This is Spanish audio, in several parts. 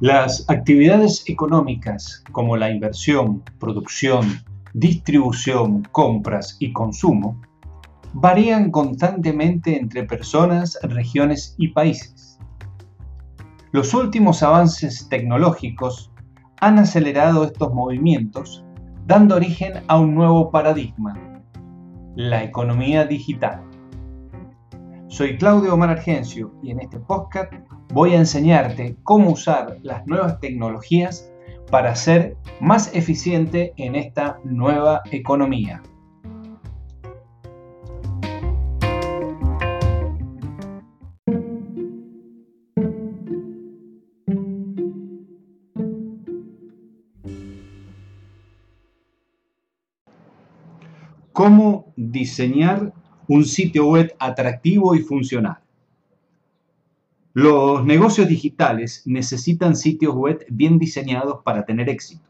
Las actividades económicas como la inversión, producción, distribución, compras y consumo varían constantemente entre personas, regiones y países. Los últimos avances tecnológicos han acelerado estos movimientos, dando origen a un nuevo paradigma, la economía digital. Soy Claudio Omar Argencio y en este podcast voy a enseñarte cómo usar las nuevas tecnologías para ser más eficiente en esta nueva economía. cómo diseñar un sitio web atractivo y funcional. Los negocios digitales necesitan sitios web bien diseñados para tener éxito.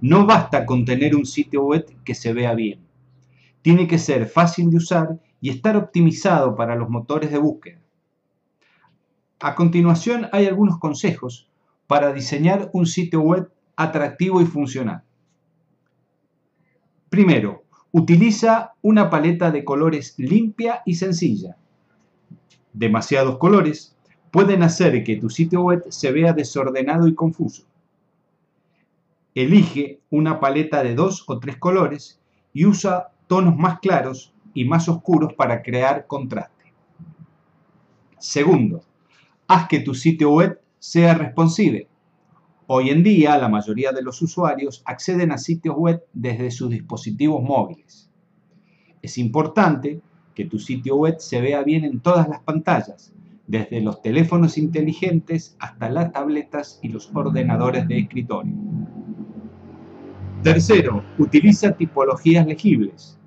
No basta con tener un sitio web que se vea bien. Tiene que ser fácil de usar y estar optimizado para los motores de búsqueda. A continuación hay algunos consejos para diseñar un sitio web atractivo y funcional. Primero, Utiliza una paleta de colores limpia y sencilla. Demasiados colores pueden hacer que tu sitio web se vea desordenado y confuso. Elige una paleta de dos o tres colores y usa tonos más claros y más oscuros para crear contraste. Segundo, haz que tu sitio web sea responsive. Hoy en día la mayoría de los usuarios acceden a sitios web desde sus dispositivos móviles. Es importante que tu sitio web se vea bien en todas las pantallas, desde los teléfonos inteligentes hasta las tabletas y los ordenadores de escritorio. Tercero, utiliza tipologías legibles.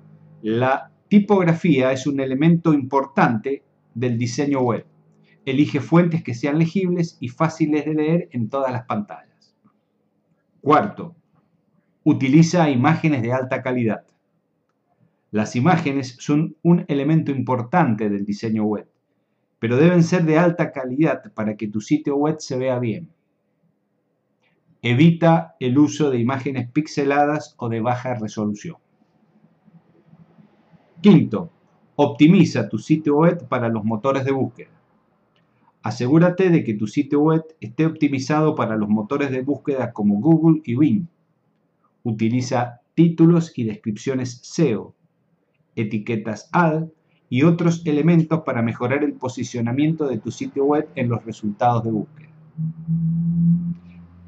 La tipografía es un elemento importante del diseño web. Elige fuentes que sean legibles y fáciles de leer en todas las pantallas. Cuarto, utiliza imágenes de alta calidad. Las imágenes son un elemento importante del diseño web, pero deben ser de alta calidad para que tu sitio web se vea bien. Evita el uso de imágenes pixeladas o de baja resolución. Quinto, optimiza tu sitio web para los motores de búsqueda. Asegúrate de que tu sitio web esté optimizado para los motores de búsqueda como Google y Bing. Utiliza títulos y descripciones SEO, etiquetas ad y otros elementos para mejorar el posicionamiento de tu sitio web en los resultados de búsqueda.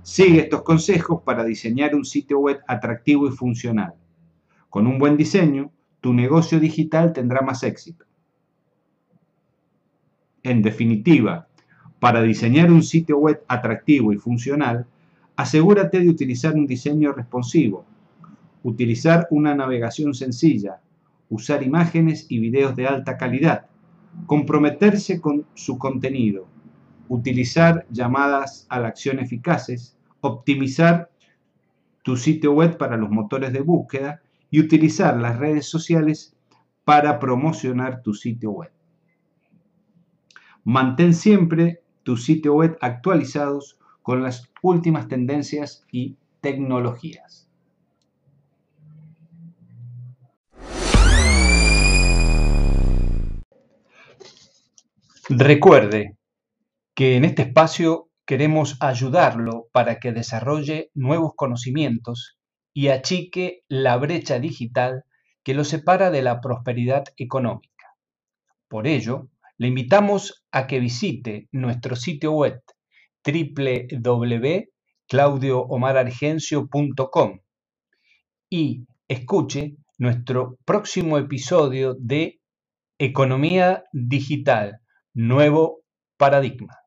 Sigue estos consejos para diseñar un sitio web atractivo y funcional. Con un buen diseño, tu negocio digital tendrá más éxito. En definitiva, para diseñar un sitio web atractivo y funcional, asegúrate de utilizar un diseño responsivo, utilizar una navegación sencilla, usar imágenes y videos de alta calidad, comprometerse con su contenido, utilizar llamadas a la acción eficaces, optimizar tu sitio web para los motores de búsqueda y utilizar las redes sociales para promocionar tu sitio web. Mantén siempre tu sitio web actualizados con las últimas tendencias y tecnologías. Recuerde que en este espacio queremos ayudarlo para que desarrolle nuevos conocimientos y achique la brecha digital que lo separa de la prosperidad económica. Por ello, le invitamos a que visite nuestro sitio web www.claudioomarargencio.com y escuche nuestro próximo episodio de Economía Digital, Nuevo Paradigma.